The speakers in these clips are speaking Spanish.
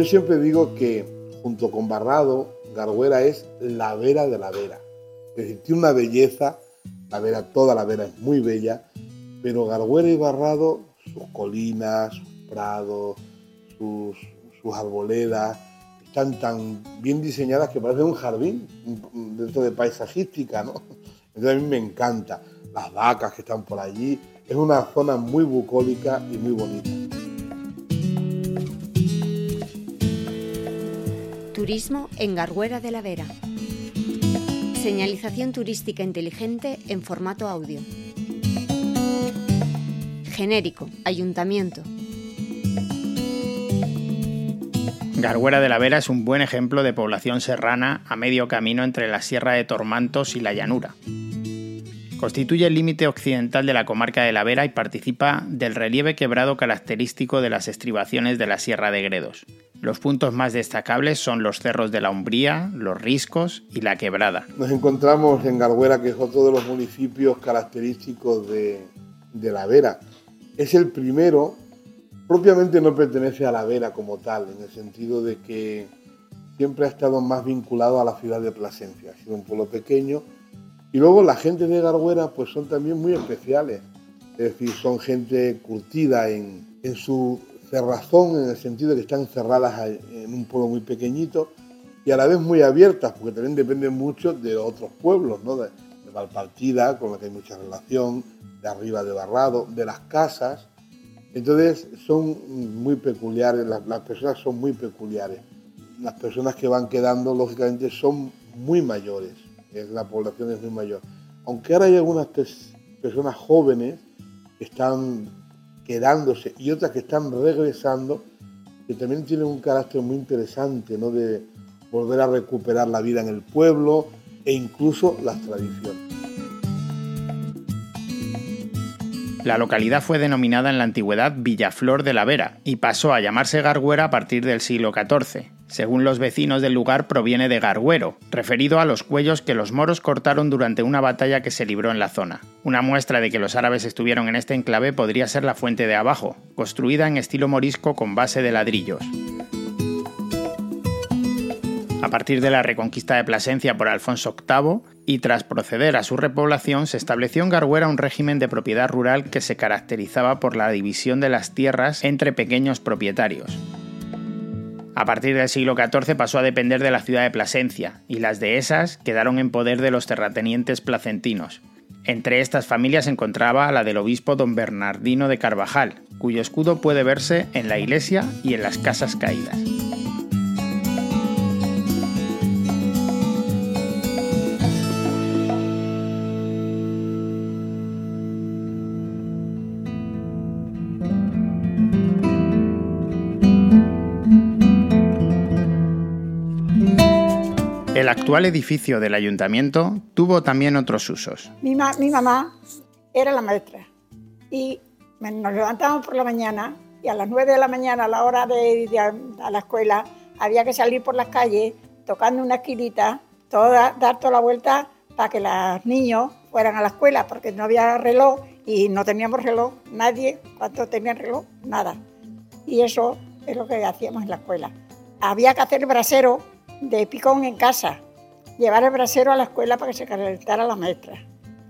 Yo siempre digo que junto con Barrado, Garguera es la vera de la vera. Es decir, tiene una belleza, la vera, toda la vera es muy bella, pero Garguera y Barrado, sus colinas, sus prados, sus, sus arboledas, están tan bien diseñadas que parece un jardín dentro de paisajística. Entonces a mí me encanta. Las vacas que están por allí. Es una zona muy bucólica y muy bonita. Turismo en Garguera de la Vera. Señalización turística inteligente en formato audio. Genérico, ayuntamiento. Garguera de la Vera es un buen ejemplo de población serrana a medio camino entre la Sierra de Tormantos y la llanura. Constituye el límite occidental de la comarca de la Vera y participa del relieve quebrado característico de las estribaciones de la Sierra de Gredos. Los puntos más destacables son los cerros de la Umbría, los Riscos y la Quebrada. Nos encontramos en Garguera, que es otro de los municipios característicos de, la Vera. Es el primero propiamente no pertenece a la Vera como tal, en el sentido de que siempre ha estado más vinculado a la ciudad de Plasencia. Ha sido un pueblo pequeño. Y luego la gente de Garguera pues son también muy especiales. Es decir, son gente curtida en, su cerrazón, en el sentido de que están cerradas en un pueblo muy pequeñito y a la vez muy abiertas, porque también dependen mucho de otros pueblos, ¿no? de, de Valpartida, con la que hay mucha relación, de arriba de Barrado, de las casas, entonces son muy peculiares, las, personas son muy peculiares. Las personas que van quedando, lógicamente, son muy mayores, la población es muy mayor. Aunque ahora hay algunas personas jóvenes que están quedándose y otras que están regresando, que también tienen un carácter muy interesante, ¿no? De volver a recuperar la vida en el pueblo e incluso las tradiciones. La localidad fue denominada en la antigüedad Villaflor de la Vera y pasó a llamarse Garguera a partir del siglo XIV. Según los vecinos del lugar proviene de Garguero, referido a los cuellos que los moros cortaron durante una batalla que se libró en la zona. Una muestra de que los árabes estuvieron en este enclave podría ser la fuente de abajo, construida en estilo morisco con base de ladrillos. A partir de la reconquista de Plasencia por Alfonso VIII y tras proceder a su repoblación, se estableció en Garguera un régimen de propiedad rural que se caracterizaba por la división de las tierras entre pequeños propietarios. A partir del siglo XIV pasó a depender de la ciudad de Plasencia, y las dehesas quedaron en poder de los terratenientes placentinos. Entre estas familias se encontraba la del obispo don Bernardino de Carvajal, cuyo escudo puede verse en la iglesia y en las casas caídas. El actual edificio del ayuntamiento tuvo también otros usos. Mi, mamá era la maestra y nos levantábamos por la mañana y a las 9 de la mañana, a la hora de ir a la escuela, había que salir por las calles tocando una esquinita, toda, dar toda la vuelta para que los niños fueran a la escuela, porque no había reloj y no teníamos reloj, nadie, cuando tenía reloj, nada. Y eso es lo que hacíamos en la escuela. Había que hacer brasero de picón en casa, llevar el brasero a la escuela para que se calentara la maestra.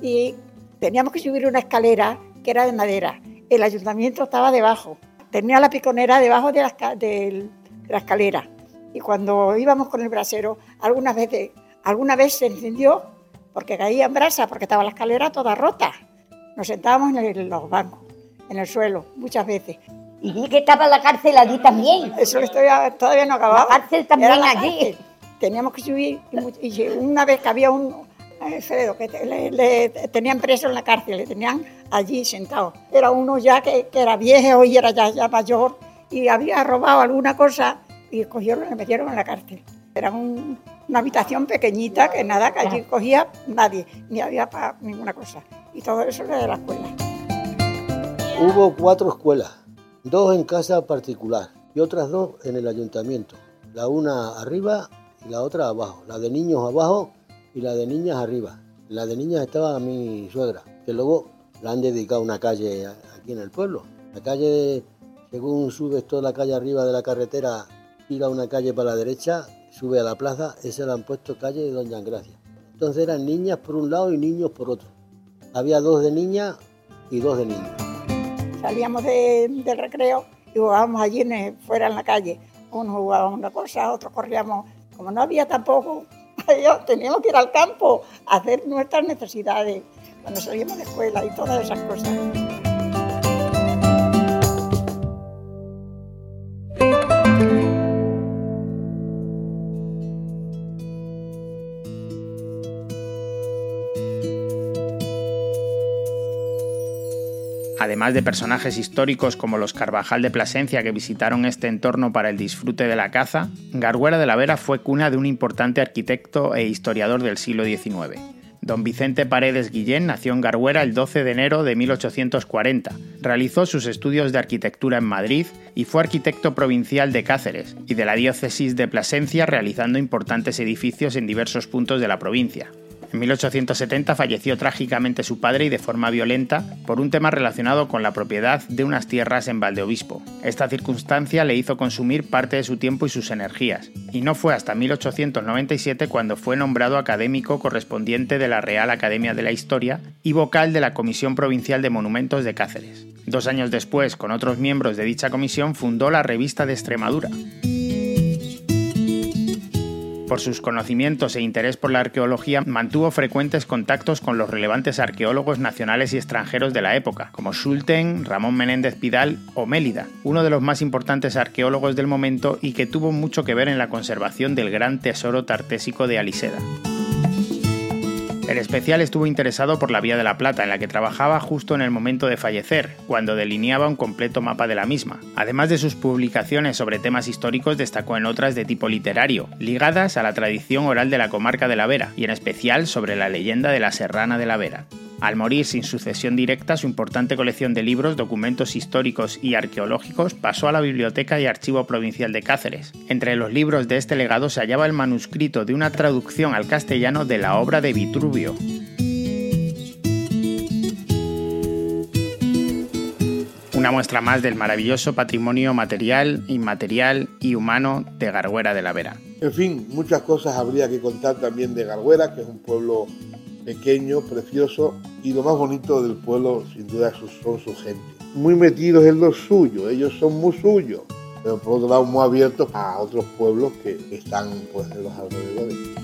Y teníamos que subir una escalera que era de madera. El ayuntamiento estaba debajo. Tenía la piconera debajo de la, de la escalera. Y cuando íbamos con el brasero, algunas veces, alguna vez se encendió porque caía en brasa, porque estaba la escalera toda rota. Nos sentábamos en los bancos, en el suelo, muchas veces. Y vi que estaba la cárcel allí también. Eso todavía no acababa. La cárcel también allí. Teníamos que subir y, una vez que había un Alfredo, que le, tenían preso en la cárcel, le tenían allí sentado. Era uno ya que, era viejo y era ya, ya, mayor y había robado alguna cosa y cogieron y le metieron en la cárcel. Era una habitación pequeñita que nada, que allí cogía nadie, ni había para ninguna cosa. Y todo eso era de la escuela. Hubo cuatro escuelas dos en casa particular y otras dos en el ayuntamiento. La una arriba y la otra abajo. La de niños abajo y la de niñas arriba. La de niñas estaba mi suegra, que luego la han dedicado una calle aquí en el pueblo. La calle, según subes toda la calle arriba de la carretera tira una calle para la derecha, sube a la plaza, ese le han puesto calle de Doña Gracia. Entonces eran niñas por un lado y niños por otro. Había dos de niñas y dos de niños. Salíamos de- del recreo y jugábamos allí fuera en la calle. Unos jugaban una cosa, otros corríamos. Como no había tampoco, teníamos que ir al campo a hacer nuestras necesidades cuando salíamos de escuela y todas esas cosas. Además de personajes históricos como los Carvajal de Plasencia que visitaron este entorno para el disfrute de la caza, Garguera de la Vera fue cuna de un importante arquitecto e historiador del siglo XIX. Don Vicente Paredes Guillén nació en Garguera el 12 de enero de 1840. Realizó sus estudios de arquitectura en Madrid y fue arquitecto provincial de Cáceres y de la diócesis de Plasencia realizando importantes edificios en diversos puntos de la provincia. En 1870 falleció trágicamente su padre y de forma violenta por un tema relacionado con la propiedad de unas tierras en Valdeobispo. Esta circunstancia le hizo consumir parte de su tiempo y sus energías, y no fue hasta 1897 cuando fue nombrado académico correspondiente de la Real Academia de la Historia y vocal de la Comisión Provincial de Monumentos de Cáceres. Dos años después, con otros miembros de dicha comisión, fundó la Revista de Extremadura. Por sus conocimientos e interés por la arqueología, mantuvo frecuentes contactos con los relevantes arqueólogos nacionales y extranjeros de la época, como Schulten, Ramón Menéndez Pidal o Mélida, uno de los más importantes arqueólogos del momento y que tuvo mucho que ver en la conservación del gran tesoro tartésico de Aliseda. En especial estuvo interesado por la Vía de la Plata, en la que trabajaba justo en el momento de fallecer, cuando delineaba un completo mapa de la misma. Además de sus publicaciones sobre temas históricos, destacó en otras de tipo literario, ligadas a la tradición oral de la comarca de la Vera, y en especial sobre la leyenda de la Serrana de la Vera. Al morir sin sucesión directa, su importante colección de libros, documentos históricos y arqueológicos pasó a la Biblioteca y Archivo Provincial de Cáceres. Entre los libros de este legado se hallaba el manuscrito de una traducción al castellano de la obra de Vitruvio. Una muestra más del maravilloso patrimonio material, inmaterial y humano de Garguera de la Vera. En fin, muchas cosas habría que contar también de Garguera, que es un pueblo pequeño, precioso, y lo más bonito del pueblo, sin duda, son su gente. Muy metidos en lo suyo, ellos son muy suyos, pero por otro lado muy abiertos a otros pueblos que están pues, en los alrededores.